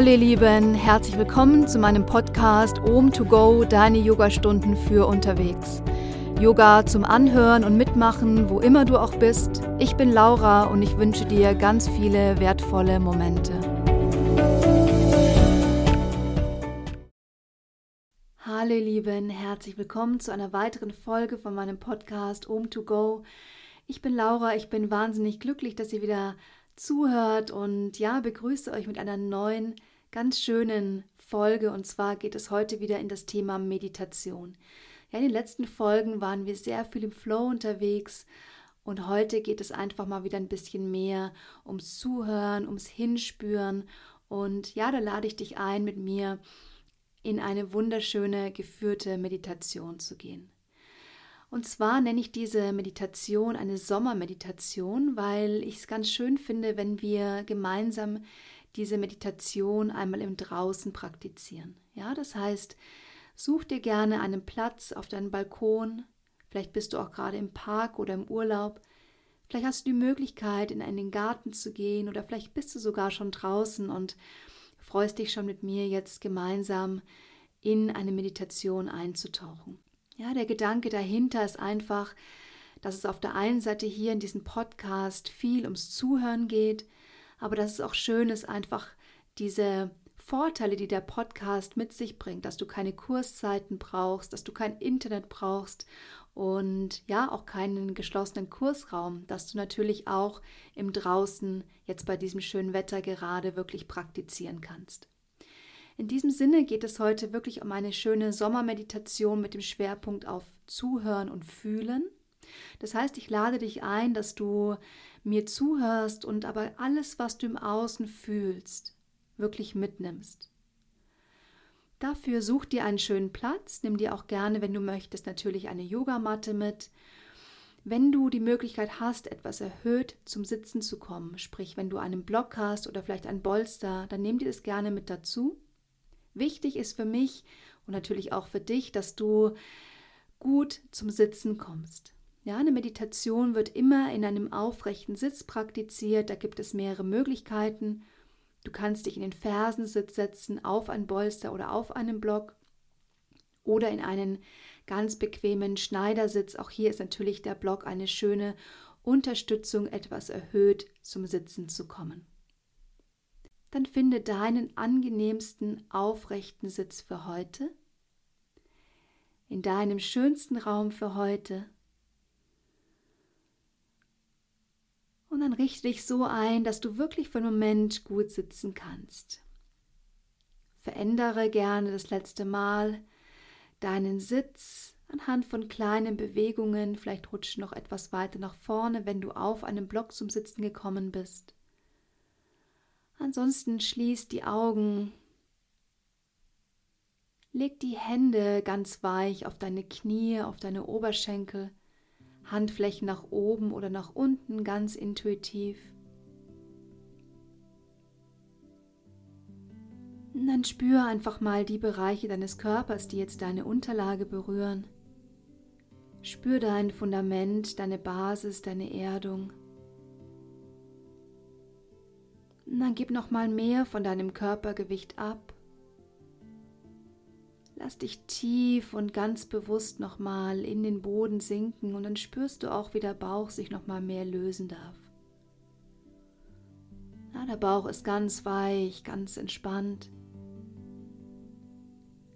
Hallo ihr Lieben, herzlich willkommen zu meinem Podcast Om to Go, deine Yogastunden für unterwegs. Yoga zum Anhören und Mitmachen, wo immer du auch bist. Ich bin Laura und ich wünsche dir ganz viele wertvolle Momente. Hallo ihr Lieben, herzlich willkommen zu einer weiteren Folge von meinem Podcast Om to Go. Ich bin Laura, ich bin wahnsinnig glücklich, dass ihr wieder zuhört und ja, begrüße euch mit einer neuen, ganz schönen Folge und zwar geht es heute wieder in das Thema Meditation. Ja, in den letzten Folgen waren wir sehr viel im Flow unterwegs und heute geht es einfach mal wieder ein bisschen mehr ums Zuhören, ums Hinspüren und ja, da lade ich dich ein, mit mir in eine wunderschöne geführte Meditation zu gehen. Und zwar nenne ich diese Meditation eine Sommermeditation, weil ich es ganz schön finde, wenn wir gemeinsam diese Meditation einmal im Draußen praktizieren. Ja, das heißt, such dir gerne einen Platz auf deinem Balkon. Vielleicht bist du auch gerade im Park oder im Urlaub. Vielleicht hast du die Möglichkeit, in einen Garten zu gehen oder vielleicht bist du sogar schon draußen und freust dich schon mit mir jetzt gemeinsam in eine Meditation einzutauchen. Ja, der Gedanke dahinter ist einfach, dass es auf der einen Seite hier in diesem Podcast viel ums Zuhören geht, aber dass es auch schön ist, einfach diese Vorteile, die der Podcast mit sich bringt, dass du keine Kurszeiten brauchst, dass du kein Internet brauchst und ja, auch keinen geschlossenen Kursraum, dass du natürlich auch im Draußen jetzt bei diesem schönen Wetter gerade wirklich praktizieren kannst. In diesem Sinne geht es heute wirklich um eine schöne Sommermeditation mit dem Schwerpunkt auf Zuhören und Fühlen. Das heißt, ich lade dich ein, dass du mir zuhörst und aber alles, was du im Außen fühlst, wirklich mitnimmst. Dafür such dir einen schönen Platz, nimm dir auch gerne, wenn du möchtest, natürlich eine Yogamatte mit. Wenn du die Möglichkeit hast, etwas erhöht zum Sitzen zu kommen, sprich wenn du einen Block hast oder vielleicht ein Bolster, dann nimm dir das gerne mit dazu. Wichtig ist für mich und natürlich auch für dich, dass du gut zum Sitzen kommst. Ja, eine Meditation wird immer in einem aufrechten Sitz praktiziert. Da gibt es mehrere Möglichkeiten. Du kannst dich in den Fersensitz setzen, auf ein Bolster oder auf einen Block oder in einen ganz bequemen Schneidersitz. Auch hier ist natürlich der Block eine schöne Unterstützung, etwas erhöht zum Sitzen zu kommen dann finde deinen angenehmsten aufrechten Sitz für heute, in deinem schönsten Raum für heute. Und dann richte dich so ein, dass du wirklich für einen Moment gut sitzen kannst. Verändere gerne das letzte Mal deinen Sitz anhand von kleinen Bewegungen. Vielleicht rutscht noch etwas weiter nach vorne, wenn du auf einem Block zum Sitzen gekommen bist. Ansonsten schließ die Augen. Leg die Hände ganz weich auf deine Knie, auf deine Oberschenkel, Handflächen nach oben oder nach unten, ganz intuitiv. Und dann spür einfach mal die Bereiche deines Körpers, die jetzt deine Unterlage berühren. Spür dein Fundament, deine Basis, deine Erdung. Und dann gib noch mal mehr von deinem Körpergewicht ab. Lass dich tief und ganz bewusst noch mal in den Boden sinken und dann spürst du auch, wie der Bauch sich noch mal mehr lösen darf. Ja, der Bauch ist ganz weich, ganz entspannt.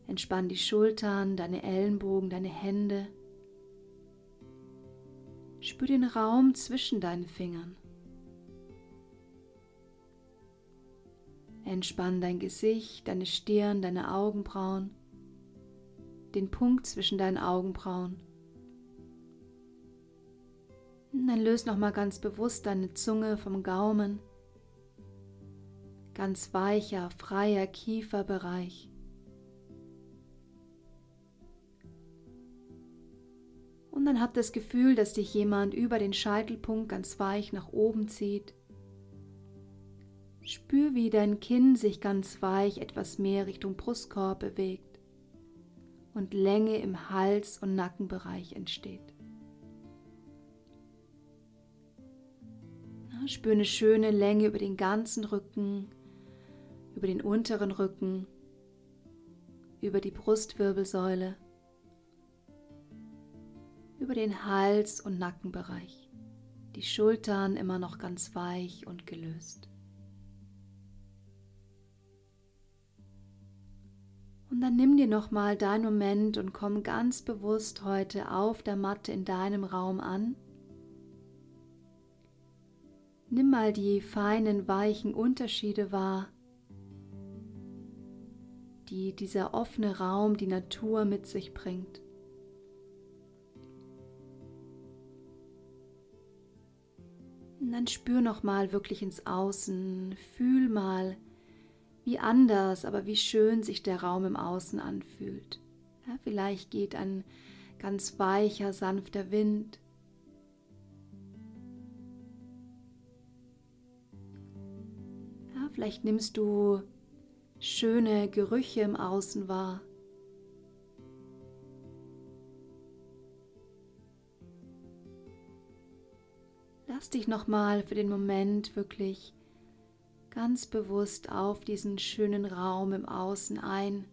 Entspann die Schultern, deine Ellenbogen, deine Hände. Spür den Raum zwischen deinen Fingern. Entspann dein Gesicht, deine Stirn, deine Augenbrauen, den Punkt zwischen deinen Augenbrauen. Und dann löse nochmal ganz bewusst deine Zunge vom Gaumen. Ganz weicher, freier Kieferbereich. Und dann hab das Gefühl, dass dich jemand über den Scheitelpunkt ganz weich nach oben zieht Spür, wie dein Kinn sich ganz weich etwas mehr Richtung Brustkorb bewegt und Länge im Hals- und Nackenbereich entsteht. Spür eine schöne Länge über den ganzen Rücken, über den unteren Rücken, über die Brustwirbelsäule, über den Hals- und Nackenbereich, die Schultern immer noch ganz weich und gelöst. Und dann nimm dir nochmal deinen Moment und komm ganz bewusst heute auf der Matte in deinem Raum an. Nimm mal die feinen, weichen Unterschiede wahr die dieser offene Raum, die Natur mit sich bringt. Und dann spür noch mal wirklich ins Außen, fühl mal, wie anders, aber wie schön sich der Raum im Außen anfühlt. Ja, vielleicht geht ein ganz weicher, sanfter Wind. Ja, vielleicht nimmst du schöne Gerüche im Außen wahr. Lass dich nochmal für den Moment wirklich ganz bewusst auf diesen schönen Raum im Außen ein.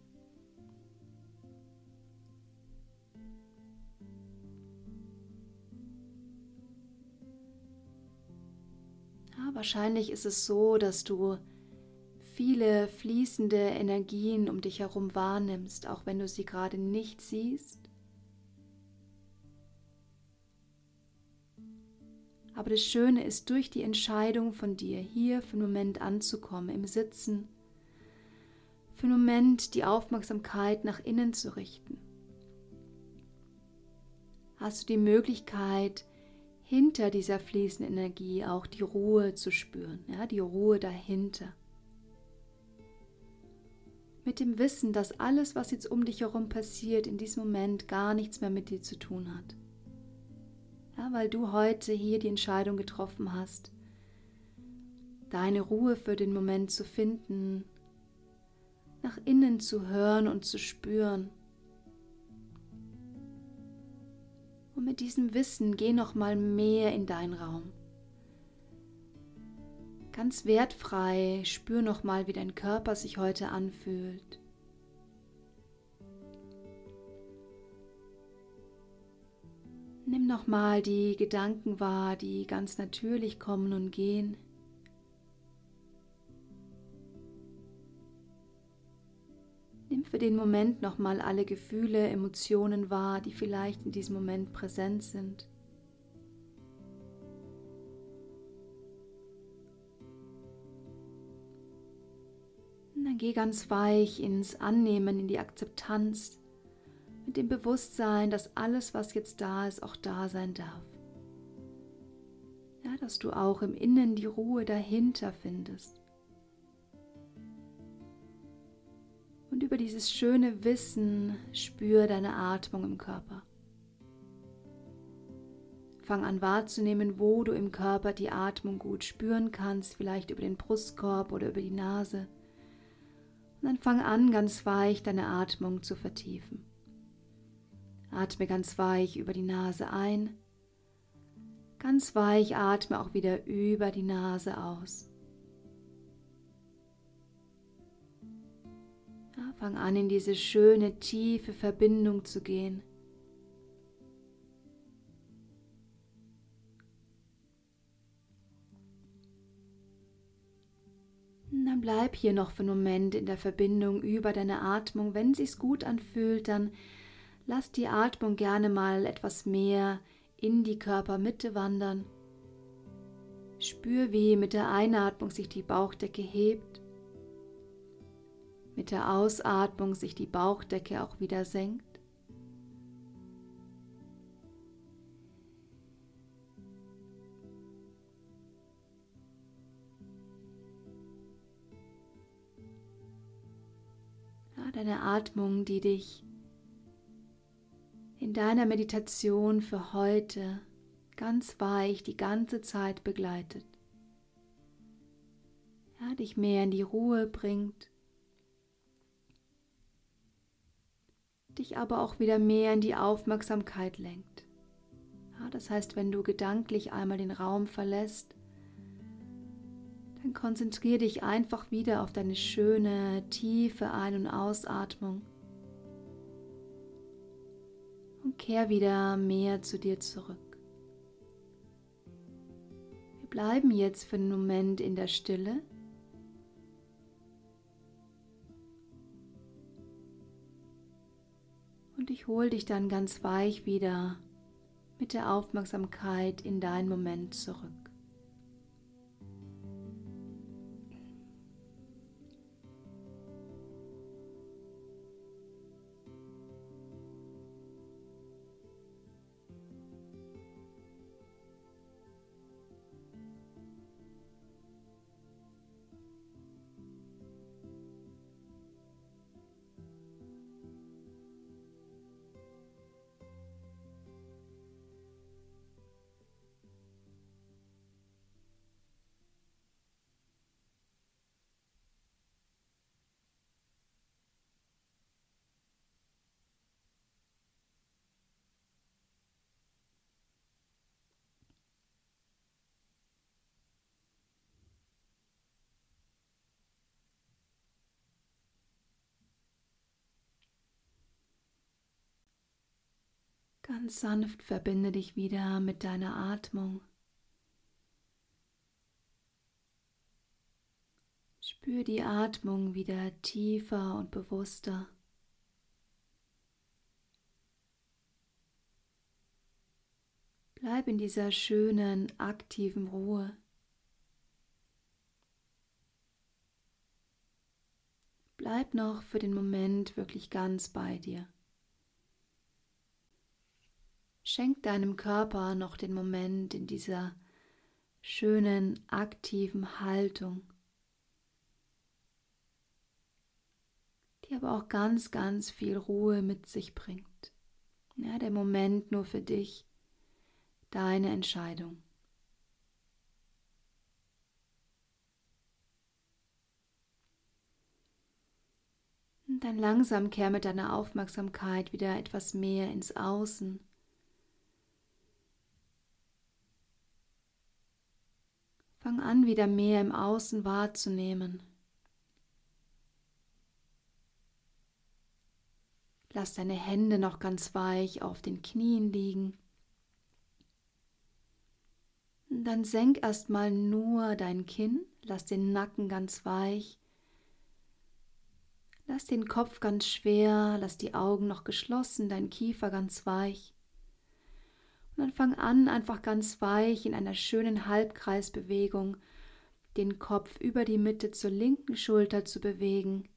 Ja, wahrscheinlich ist es so, dass du viele fließende Energien um dich herum wahrnimmst, auch wenn du sie gerade nicht siehst. Aber das Schöne ist, durch die Entscheidung von dir, hier für einen Moment anzukommen, im Sitzen, für einen Moment die Aufmerksamkeit nach innen zu richten, hast du die Möglichkeit, hinter dieser fließenden Energie auch die Ruhe zu spüren, ja, die Ruhe dahinter mit dem Wissen, dass alles, was jetzt um dich herum passiert, in diesem Moment gar nichts mehr mit dir zu tun hat. Ja, weil du heute hier die Entscheidung getroffen hast, deine Ruhe für den Moment zu finden, nach innen zu hören und zu spüren. Und mit diesem Wissen geh noch mal mehr in deinen Raum. Ganz wertfrei spür nochmal, wie dein Körper sich heute anfühlt. Nimm nochmal die Gedanken wahr, die ganz natürlich kommen und gehen. Nimm für den Moment nochmal alle Gefühle, Emotionen wahr, die vielleicht in diesem Moment präsent sind. dann geh ganz weich ins Annehmen, in die Akzeptanz, mit dem Bewusstsein, dass alles, was jetzt da ist, auch da sein darf. Ja, dass du auch im Innen die Ruhe dahinter findest. Und über dieses schöne Wissen spür deine Atmung im Körper. Fang an wahrzunehmen, wo du im Körper die Atmung gut spüren kannst, vielleicht über den Brustkorb oder über die Nase. Und dann fang an, ganz weich deine Atmung zu vertiefen. Atme ganz weich über die Nase ein. Ganz weich atme auch wieder über die Nase aus. Ja, fang an, in diese schöne, tiefe Verbindung zu gehen Dann bleib hier noch für einen Moment in der Verbindung über deine Atmung. Wenn sich's gut anfühlt, dann lass die Atmung gerne mal etwas mehr in die Körpermitte wandern. Spür, wie mit der Einatmung sich die Bauchdecke hebt, mit der Ausatmung sich die Bauchdecke auch wieder senkt. deine Atmung, die dich in deiner Meditation für heute ganz weich die ganze Zeit begleitet. Ja, dich mehr in die Ruhe bringt, dich aber auch wieder mehr in die Aufmerksamkeit lenkt. Ja, das heißt, wenn du gedanklich einmal den Raum verlässt, Dann konzentriere dich einfach wieder auf deine schöne, tiefe Ein- und Ausatmung und kehr wieder mehr zu dir zurück. Wir bleiben jetzt für einen Moment in der Stille. Und ich hole dich dann ganz weich wieder mit der Aufmerksamkeit in deinen Moment zurück. Ganz sanft verbinde dich wieder mit deiner Atmung. Spür die Atmung wieder tiefer und bewusster. Bleib in dieser schönen, aktiven Ruhe. Bleib noch für den Moment wirklich ganz bei dir. Schenk deinem Körper noch den Moment in dieser schönen, aktiven Haltung, die aber auch ganz, ganz viel Ruhe mit sich bringt. Ja, der Moment nur für dich, deine Entscheidung. Und dann langsam kehr mit deiner Aufmerksamkeit wieder etwas mehr ins Außen Fang an, wieder mehr im Außen wahrzunehmen. Lass deine Hände noch ganz weich auf den Knien liegen. Dann senk erstmal nur dein Kinn, lass den Nacken ganz weich. Lass den Kopf ganz schwer, lass die Augen noch geschlossen, dein Kiefer ganz weich. Und dann fang an, einfach ganz weich in einer schönen Halbkreisbewegung den Kopf über die Mitte zur linken Schulter zu bewegen.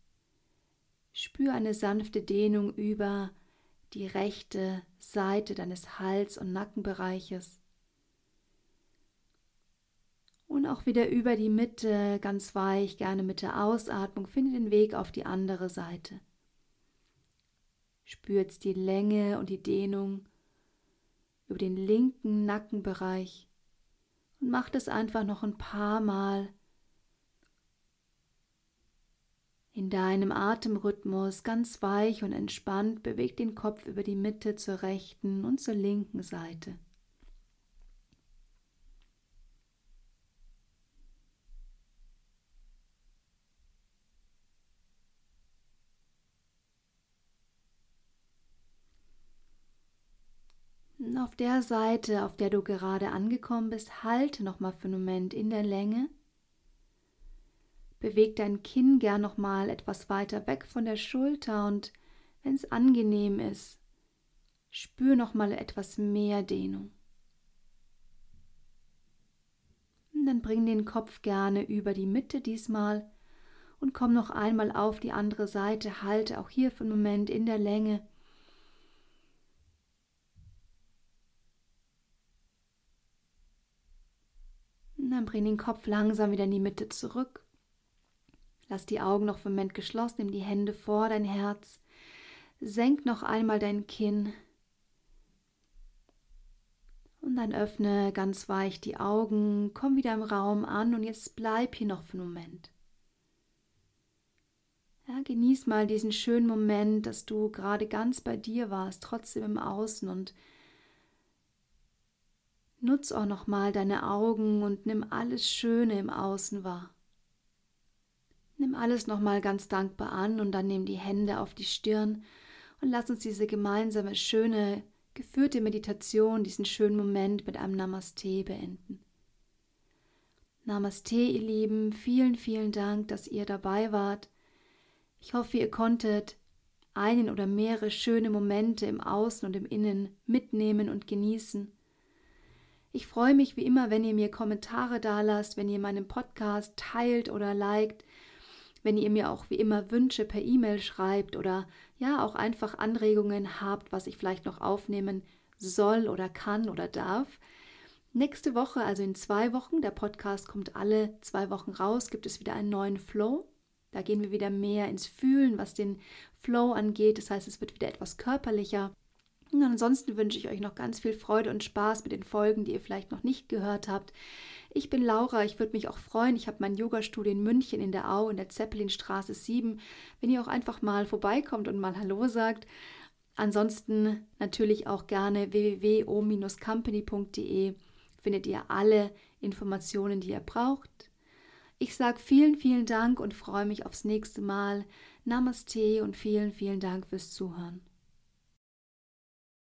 Spür eine sanfte Dehnung über die rechte Seite deines Hals- und Nackenbereiches. Und auch wieder über die Mitte, ganz weich, gerne mit der Ausatmung, finde den Weg auf die andere Seite. Spürt die Länge und die Dehnung über den linken Nackenbereich und mach das einfach noch ein paar Mal in deinem Atemrhythmus ganz weich und entspannt. Beweg den Kopf über die Mitte zur rechten und zur linken Seite. Auf der Seite, auf der du gerade angekommen bist, halte noch mal für einen Moment in der Länge. Beweg dein Kinn gern noch mal etwas weiter weg von der Schulter und wenn es angenehm ist, spür noch mal etwas mehr Dehnung. Und dann bring den Kopf gerne über die Mitte diesmal und komm noch einmal auf die andere Seite, halte auch hier für einen Moment in der Länge dann bring den Kopf langsam wieder in die Mitte zurück. Lass die Augen noch für einen Moment geschlossen, nimm die Hände vor dein Herz. Senk noch einmal dein Kinn. Und dann öffne ganz weich die Augen, komm wieder im Raum an und jetzt bleib hier noch für einen Moment. Ja, genieß mal diesen schönen Moment, dass du gerade ganz bei dir warst, trotzdem im Außen und Nutz auch noch mal deine Augen und nimm alles Schöne im Außen wahr. Nimm alles nochmal ganz dankbar an und dann nimm die Hände auf die Stirn und lass uns diese gemeinsame, schöne, geführte Meditation, diesen schönen Moment mit einem Namaste beenden. Namaste, ihr Lieben, vielen, vielen Dank, dass ihr dabei wart. Ich hoffe, ihr konntet einen oder mehrere schöne Momente im Außen und im Innen mitnehmen und genießen. Ich freue mich wie immer, wenn ihr mir Kommentare dalasst, wenn ihr meinen Podcast teilt oder liked, wenn ihr mir auch wie immer Wünsche per E-Mail schreibt oder ja auch einfach Anregungen habt, was ich vielleicht noch aufnehmen soll oder kann oder darf. Nächste Woche, also in zwei Wochen, der Podcast kommt alle zwei Wochen raus, gibt es wieder einen neuen Flow. Da gehen wir wieder mehr ins Fühlen, was den Flow angeht. Das heißt, es wird wieder etwas körperlicher. Und ansonsten wünsche ich euch noch ganz viel Freude und Spaß mit den Folgen, die ihr vielleicht noch nicht gehört habt. Ich bin Laura, ich würde mich auch freuen. Ich habe mein Yoga-Studio in München in der Au in der Zeppelinstraße 7. Wenn ihr auch einfach mal vorbeikommt und mal Hallo sagt. Ansonsten natürlich auch gerne www.o-company.de findet ihr alle Informationen, die ihr braucht. Ich sage vielen, vielen Dank und freue mich aufs nächste Mal. Namaste und vielen, vielen Dank fürs Zuhören.